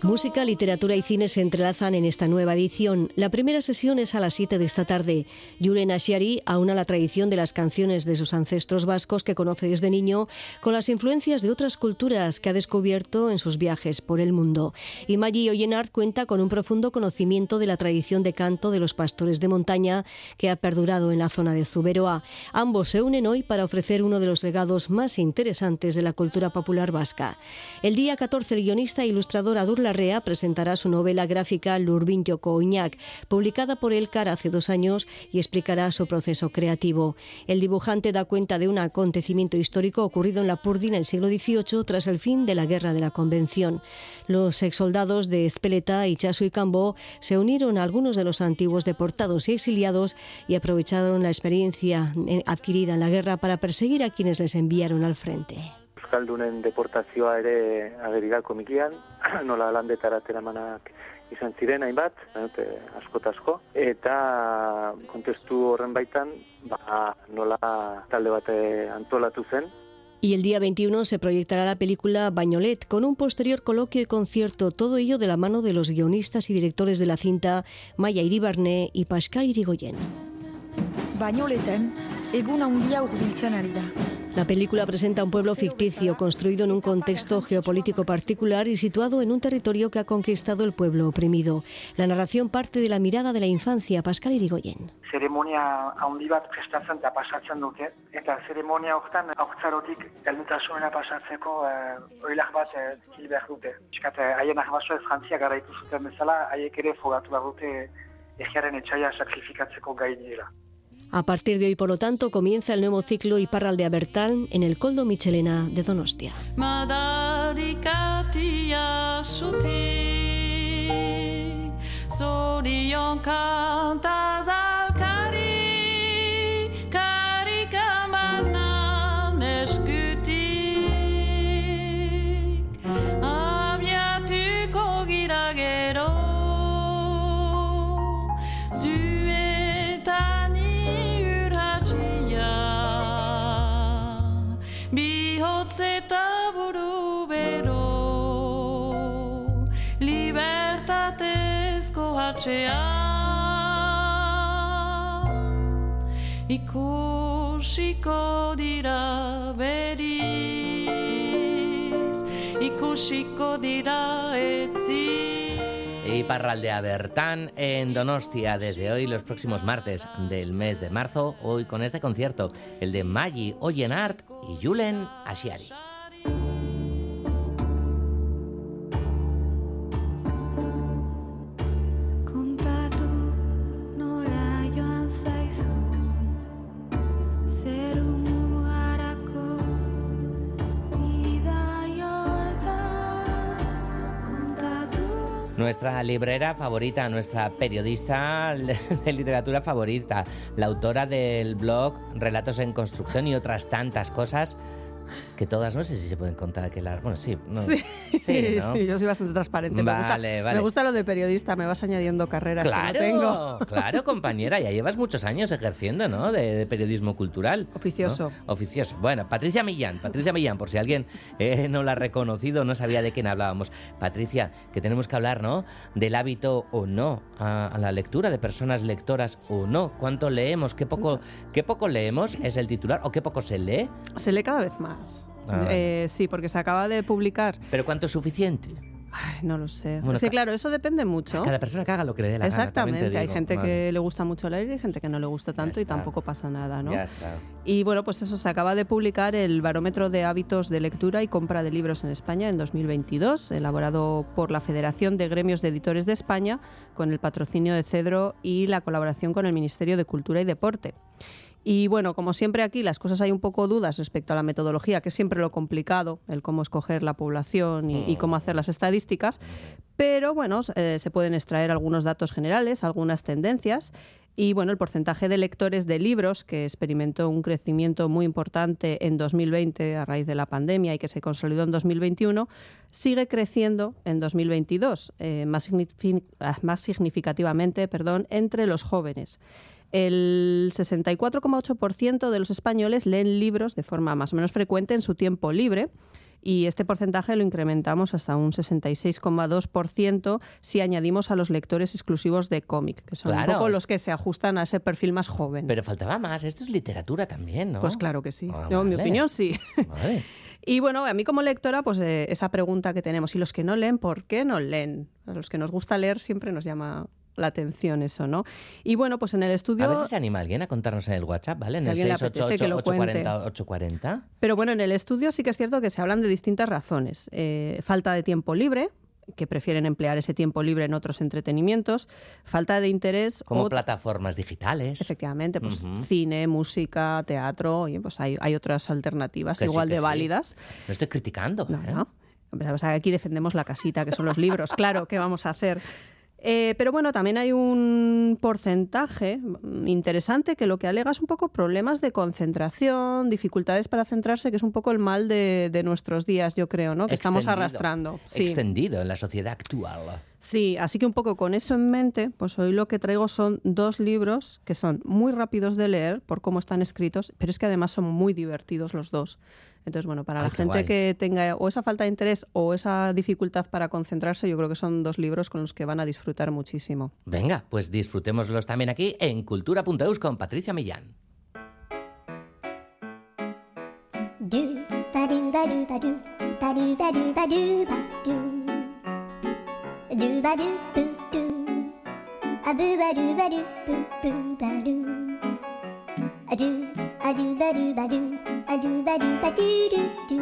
Música, literatura y cine se entrelazan en esta nueva edición. La primera sesión es a las 7 de esta tarde. Yulen Ashiari aúna la tradición de las canciones de sus ancestros vascos que conoce desde niño con las influencias de otras culturas que ha descubierto en sus viajes por el mundo. Y Maggi Oyenart cuenta con un profundo conocimiento de la tradición de canto de los pastores de montaña que ha perdurado en la zona de Zuberoa. Ambos se unen hoy para ofrecer uno de los legados más interesantes de la cultura popular vasca. El día 14 el guionista e ilustrador Adur Larrea presentará su novela gráfica Lurbin Yoko Oñac, publicada por Elcar hace dos años y explicará su proceso creativo. El dibujante da cuenta de un acontecimiento histórico ocurrido en la Purdi en el siglo XVIII tras el fin de la Guerra de la Convención. Los exsoldados de Espeleta, Ichasu y Cambó se unieron a algunos de los antiguos deportados y exiliados y aprovecharon la experiencia adquirida en la guerra para perseguir a quienes les enviaron al frente. Euskaldunen deportazioa ere ageri da komikian, nola landetara teramanak izan ziren hainbat, dute asko eta kontestu horren baitan, ba, nola talde bate antolatu zen. Y el día 21 se proyectará la película Bañolet, con un posterior coloquio y concierto, todo ello de la mano de los guionistas y directores de la cinta Maya Iribarne y Pascal Irigoyen. Bañoleten, egun handia urbiltzen ari da. La película presenta un pueblo ficticio construido en un contexto geopolítico particular y situado en un territorio que ha conquistado el pueblo oprimido. La narración parte de la mirada de la infancia, Pascal Irigoyen. Zeremonia handi bat prestatzen eta pasatzen dute. Eta zeremonia hortan haurtzarotik heldutasunera pasatzeko uh, oilak bat uh, hil behar dute. Piskat, uh, haien ahbasoa frantzia garaitu zuten bezala, haiek ere fogatu behar dute egiaren etxaia sakrifikatzeko gai dira. A partir de hoy, por lo tanto, comienza el nuevo ciclo Iparralde Abertal en el Coldo Michelena de Donostia. Hatxea, ikusiko dira beriz, ikusiko dira etzi. Iparraldea Bertán en Donostia desde hoy, los próximos martes del mes de marzo, hoy con este concierto, el de Maggi Oyenart y Julen Asiari. Nuestra librera favorita, nuestra periodista de literatura favorita, la autora del blog Relatos en Construcción y otras tantas cosas que todas no sé si se pueden contar que la bueno sí no, Sí, sí, ¿no? sí, yo soy bastante transparente. me, gusta, Vale, vale. me gusta lo de periodista, me vas añadiendo carreras Claro, que no tengo. claro, compañera, ya llevas muchos años ejerciendo, ¿no? De, de periodismo cultural. ¿no? Oficioso. Oficioso. Bueno, Patricia Millán, Patricia Millán, por si alguien eh, no la ha reconocido, no sabía de quién hablábamos. Patricia, que tenemos que hablar, ¿no? Del hábito o no a, a la lectura, de personas lectoras o no. ¿Cuánto leemos? ¿Qué poco, qué poco leemos? ¿Es el titular? ¿O qué poco se lee? Se lee cada vez más. Ah. Eh, sí, porque se acaba de publicar. ¿Pero cuánto es suficiente? Ay, no lo sé. Bueno, es que claro, eso depende mucho. Cada persona que haga lo que le dé la Exactamente, te hay gente Vale. que le gusta mucho leer y gente que no le gusta tanto y tampoco pasa nada, ¿no? Ya está. Y bueno, pues eso, se acaba de publicar el Barómetro de Hábitos de Lectura y Compra de Libros en España en 2022, elaborado por la Federación de Gremios de Editores de España, con el patrocinio de Cedro y la colaboración con el Ministerio de Cultura y Deporte. Y bueno, como siempre aquí las cosas hay un poco dudas respecto a la metodología, que es siempre lo complicado, el cómo escoger la población y, cómo hacer las estadísticas, pero bueno, eh, se pueden extraer algunos datos generales, algunas tendencias. Y bueno, el porcentaje de lectores de libros, que experimentó un crecimiento muy importante en 2020 a raíz de la pandemia y que se consolidó en 2021, sigue creciendo en 2022, eh, más, signifi- ah, más significativamente perdón, entre los jóvenes. El 64,8% de los españoles leen libros de forma más o menos frecuente en su tiempo libre y este porcentaje lo incrementamos hasta un 66,2% si añadimos a los lectores exclusivos de cómic, que son Claro, un poco los que se ajustan a ese perfil más joven. Pero faltaba más, esto es literatura también, ¿no? Pues claro que sí. Ah, Yo, en mi opinión, sí. Vale. Y bueno, a mí como lectora, pues eh, esa pregunta que tenemos, y los que no leen, ¿por qué no leen? A los que nos gusta leer siempre nos llama la atención eso, ¿no? Y bueno, pues en el estudio... A ver si se anima alguien a contarnos en el WhatsApp, ¿vale? En Si el alguien le apetece que lo 688-840-840. Pero bueno, en el estudio sí que es cierto que se hablan de distintas razones. Eh, falta de tiempo libre, que prefieren emplear ese tiempo libre en otros entretenimientos, falta de interés... Como o- plataformas digitales. Efectivamente, pues cine, música, teatro, oye, pues hay, hay otras alternativas Que igual de sí. válidas. No estoy criticando. No, ¿eh? no. Aquí defendemos la casita, que son los libros. Claro, ¿qué vamos a hacer? Eh, pero bueno, también hay un porcentaje interesante que lo que alega es un poco problemas de concentración, dificultades para centrarse, que es un poco el mal de, de nuestros días, yo creo, ¿no? Que estamos arrastrando. Sí. Extendido en la sociedad actual. Sí, así que un poco con eso en mente, pues hoy lo que traigo son dos libros que son muy rápidos de leer por cómo están escritos, pero es que además son muy divertidos los dos. Entonces, bueno, para la gente guay. que tenga o esa falta de interés o esa dificultad para concentrarse, yo creo que son dos libros con los que van a disfrutar muchísimo. Venga, pues disfrutémoslos también aquí en cultura.eus con Patricia Millán. Do ba do boo do a boo ba do ba do boo boo ba do a do a do ba do ba do a do ba do ba do do do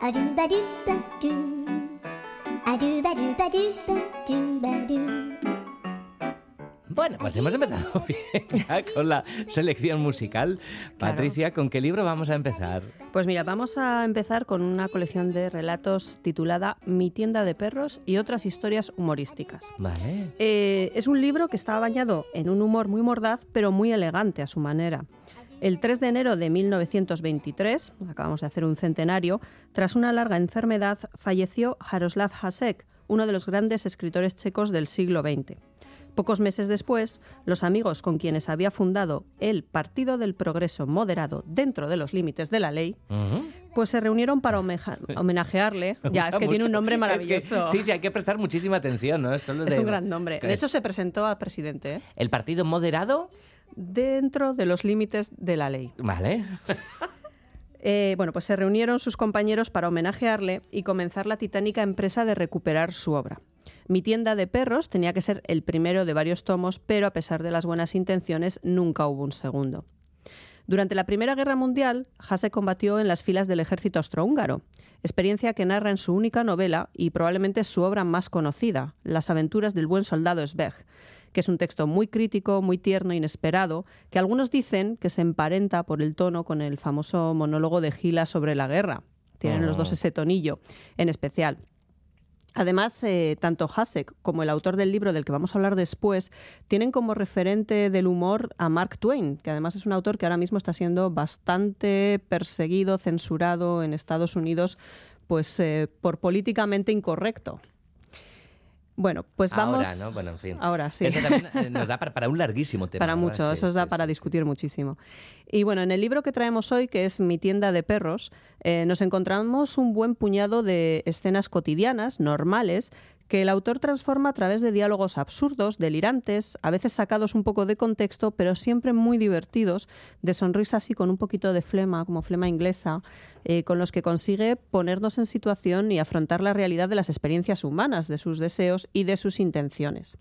a do ba do ba do a do ba do ba do ba do ba do Bueno, pues hemos empezado bien ya con la selección musical. Patricia, ¿con qué libro vamos a empezar? Pues mira, vamos a empezar con una colección de relatos titulada Mi tienda de perros y otras historias humorísticas. Vale. Eh, es un libro que está bañado en un humor muy mordaz, pero muy elegante a su manera. El 3 de enero de 1923, acabamos de hacer un centenario, tras una larga enfermedad, falleció Jaroslav Hasek, uno de los grandes escritores checos del siglo XX. Pocos meses después, los amigos con quienes había fundado el Partido del Progreso Moderado dentro de los límites de la ley, pues se reunieron para homenajearle. Me Ya, es que tiene un nombre Es que- maravilloso. sí, sí, hay que prestar muchísima atención, ¿no? Solo Es de- un gran nombre. De hecho, se presentó a presidente. ¿eh? ¿El partido moderado? Dentro de los límites de la ley. Vale. Eh, bueno, pues se reunieron sus compañeros para homenajearle y comenzar la titánica empresa de recuperar su obra. Mi tienda de perros tenía que ser el primero de varios tomos, pero a pesar de las buenas intenciones, nunca hubo un segundo. Durante la Primera Guerra Mundial, Hasse combatió en las filas del ejército austrohúngaro, experiencia que narra en su única novela y probablemente su obra más conocida, Las aventuras del buen soldado Sveg, que es un texto muy crítico, muy tierno, inesperado, que algunos dicen que se emparenta por el tono con el famoso monólogo de Gila sobre la guerra. Tienen los dos Oh. ese tonillo en especial. Además, eh, tanto Hasek como el autor del libro del que vamos a hablar después tienen como referente del humor a Mark Twain, que además es un autor que ahora mismo está siendo bastante perseguido, censurado en Estados Unidos, pues eh, por políticamente incorrecto. Bueno, pues vamos. Ahora, ¿no? Bueno, en fin. Ahora sí. Eso también eh, nos da para, para un larguísimo tema. Para mucho, Sí, eso os da para discutir muchísimo. Y bueno, en el libro que traemos hoy, que es Mi tienda de perros, eh, nos encontramos un buen puñado de escenas cotidianas, normales, que el autor transforma a través de diálogos absurdos, delirantes, a veces sacados un poco de contexto, pero siempre muy divertidos, de sonrisas y con un poquito de flema, como flema inglesa, eh, con los que consigue ponernos en situación y afrontar la realidad de las experiencias humanas, de sus deseos y de sus intenciones.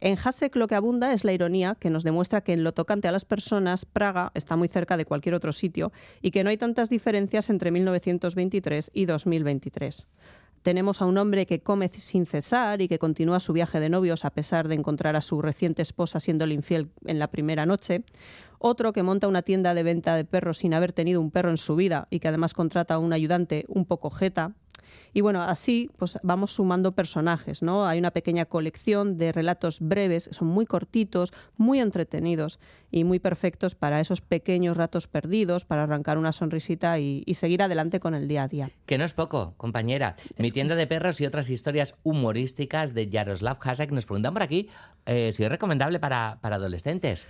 En Hasek lo que abunda es la ironía que nos demuestra que en lo tocante a las personas, Praga está muy cerca de cualquier otro sitio y que no hay tantas diferencias entre 1923 y 2023. Tenemos a un hombre que come sin cesar y que continúa su viaje de novios a pesar de encontrar a su reciente esposa siéndole infiel en la primera noche. Otro que monta una tienda de venta de perros sin haber tenido un perro en su vida y que además contrata a un ayudante un poco jeta. Y bueno, así pues vamos sumando personajes, ¿no? Hay una pequeña colección de relatos breves, son muy cortitos, muy entretenidos y muy perfectos para esos pequeños ratos perdidos, para arrancar una sonrisita y, y seguir adelante con el día a día. Que no es poco, compañera. Mi tienda de perros y otras historias humorísticas de Jaroslav Hasek nos preguntan por aquí eh, si es recomendable para, para adolescentes.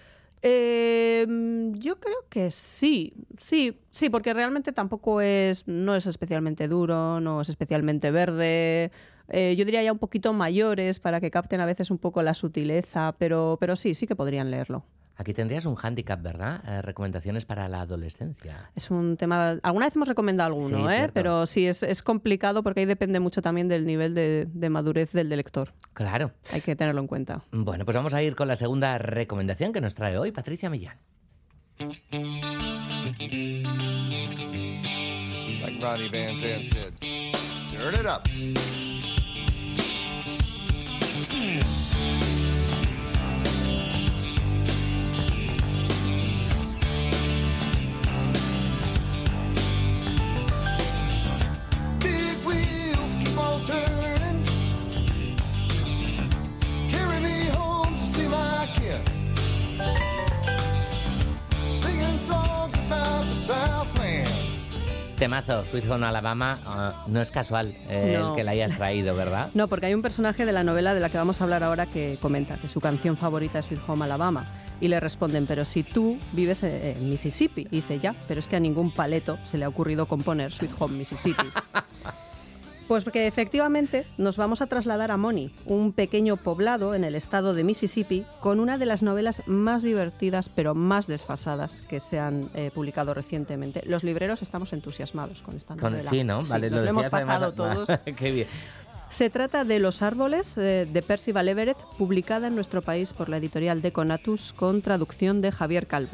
Eh, yo creo que sí, sí, sí, porque realmente tampoco es, no es especialmente duro, no es especialmente verde. Eh, yo diría ya un poquito mayores para que capten a veces un poco la sutileza, pero, pero sí, sí que podrían leerlo. Aquí tendrías un hándicap, ¿verdad? Eh, recomendaciones para la adolescencia. Es un tema. Alguna vez hemos recomendado alguno, Sí, ¿eh? cierto. pero sí, es, es complicado porque ahí depende mucho también del nivel de, de madurez del, del lector. Claro. Hay que tenerlo en cuenta. Bueno, pues vamos a ir con la segunda recomendación que nos trae hoy Patricia Millán. Like Ronnie Van Zant said, turn it up. Turning. Carry me home to see my kid. Singing songs about the Southland. Temazo, Sweet Home Alabama, ah, no es casual eh, No. el que la hayas traído, ¿verdad? No, porque hay un personaje de la novela de la que vamos a hablar ahora que comenta que su canción favorita es Sweet Home Alabama. Y le responden, pero si tú vives eh, en Mississippi. Y dice, ya, pero es que a ningún paleto se le ha ocurrido componer Sweet Home Mississippi. Pues porque efectivamente nos vamos a trasladar a Moni, un pequeño poblado en el estado de Mississippi, con una de las novelas más divertidas pero más desfasadas que se han eh, publicado recientemente. Los libreros estamos entusiasmados con esta Con, novela. sí, ¿no? Vale, lo lo hemos pasado además- todos. Qué bien. Se trata de Los árboles eh, de Percival Everett, publicada en nuestro país por la editorial Deconatus con traducción de Javier Calvo.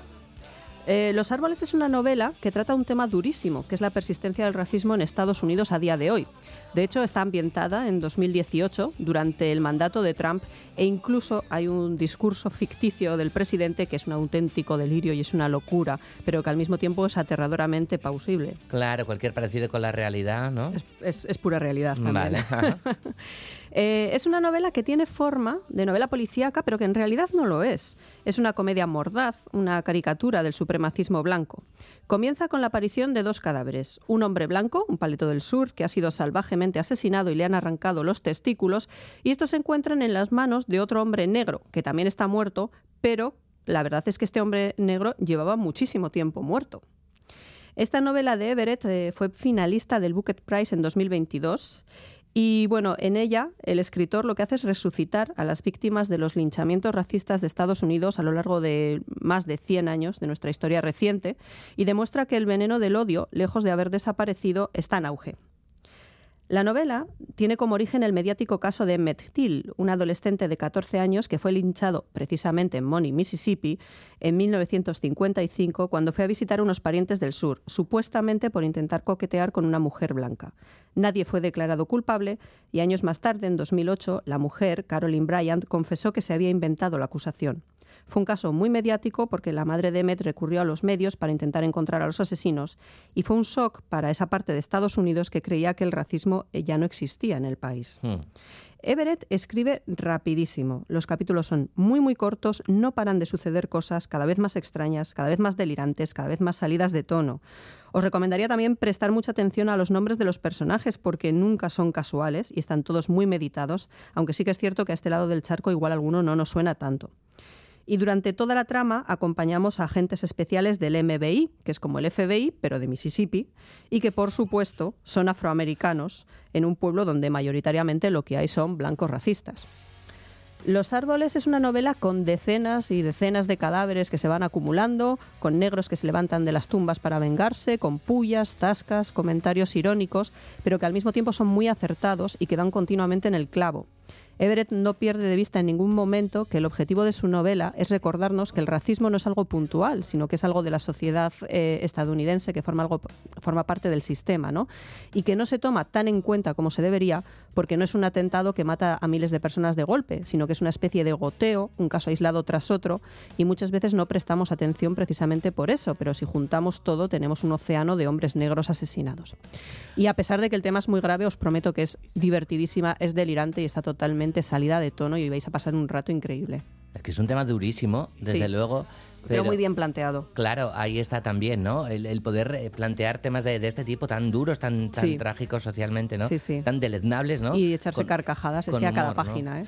Eh, Los árboles es una novela que trata un tema durísimo, que es la persistencia del racismo en Estados Unidos a día de hoy. De hecho, está ambientada en 2018, durante el mandato de Trump, e incluso hay un discurso ficticio del presidente que es un auténtico delirio y es una locura, pero que al mismo tiempo es aterradoramente plausible. Claro, cualquier parecido con la realidad, ¿no? Es, es pura realidad también. Vale. Eh, es una novela que tiene forma de novela policíaca, pero que en realidad no lo es. Es una comedia mordaz, una caricatura del supremacismo blanco. Comienza con la aparición de dos cadáveres. Un hombre blanco, un paleto del sur, que ha sido asesinado y le han arrancado los testículos, y estos se encuentran en las manos de otro hombre negro, que también está muerto, pero la verdad es que este hombre negro llevaba muchísimo tiempo muerto. Esta novela de Everett eh, fue finalista del Booker Prize en 2022 y bueno, en ella el escritor lo que hace es resucitar a las víctimas de los linchamientos racistas de Estados Unidos a lo largo de más de 100 años de nuestra historia reciente y demuestra que el veneno del odio, lejos de haber desaparecido, está en auge. La novela tiene como origen el mediático caso de Emmett Till, un adolescente de 14 años que fue linchado precisamente en Money, Mississippi, en 1955 cuando fue a visitar unos parientes del sur, supuestamente por intentar coquetear con una mujer blanca. Nadie fue declarado culpable y años más tarde, en 2008, la mujer, Caroline Bryant, confesó que se había inventado la acusación. Fue un caso muy mediático porque la madre de Emmett recurrió a los medios para intentar encontrar a los asesinos y fue un shock para esa parte de Estados Unidos que creía que el racismo eh, ya no existía en el país. Hmm. Everett escribe rapidísimo. Los capítulos son muy muy cortos, no paran de suceder cosas cada vez más extrañas, cada vez más delirantes, cada vez más salidas de tono. Os recomendaría también prestar mucha atención a los nombres de los personajes porque nunca son casuales y están todos muy meditados, aunque sí que es cierto que a este lado del charco igual alguno no nos suena tanto. Y durante toda la trama acompañamos a agentes especiales del MBI, que es como el FBI, pero de Mississippi, y que por supuesto son afroamericanos en un pueblo donde mayoritariamente lo que hay son blancos racistas. Los árboles es una novela con decenas y decenas de cadáveres que se van acumulando, con negros que se levantan de las tumbas para vengarse, con pullas, zascas, comentarios irónicos, pero que al mismo tiempo son muy acertados y que dan continuamente en el clavo. Everett no pierde de vista en ningún momento que el objetivo de su novela es recordarnos que el racismo no es algo puntual, sino que es algo de la sociedad eh, estadounidense que forma, algo, forma parte del sistema, ¿no? Y que no se toma tan en cuenta como se debería, porque no es un atentado que mata a miles de personas de golpe, sino que es una especie de goteo, un caso aislado tras otro, y muchas veces no prestamos atención precisamente por eso, pero si juntamos todo tenemos un océano de hombres negros asesinados. Y a pesar de que el tema es muy grave, os prometo que es divertidísima, es delirante y está totalmente salida de tono y vais a pasar un rato increíble. Es que es un tema durísimo, desde Sí. luego. Pero, muy bien planteado. Claro, ahí está también, ¿no? El, el poder eh, plantear temas de, de este tipo tan duros, tan, tan Sí. trágicos socialmente, ¿no? Sí, sí. Tan deleznables, ¿no? Y echarse Con- carcajadas, es que a cada página, ¿eh?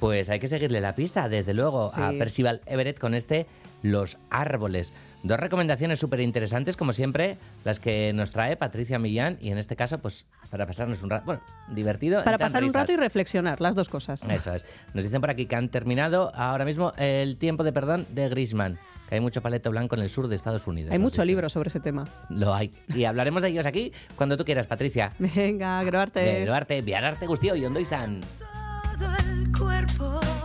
Pues hay que seguirle la pista, desde luego, a. Percival Everett con este Los Árboles. Dos recomendaciones súper interesantes, como siempre, las que nos trae Patricia Millán, y en este caso, pues para pasarnos un rato, bueno, divertido. Para pasar un rato y reflexionar, las dos cosas. Eso es. Nos dicen por aquí que han terminado ahora mismo el tiempo de perdón de Grisman, que hay mucho paleto blanco en el sur de Estados Unidos. Hay mucho dicen. libro sobre ese tema. Lo hay. Y hablaremos de ellos aquí cuando tú quieras, Patricia. Venga, grabarte. Beroarte, biararte guztio y ondo izan cuerpo.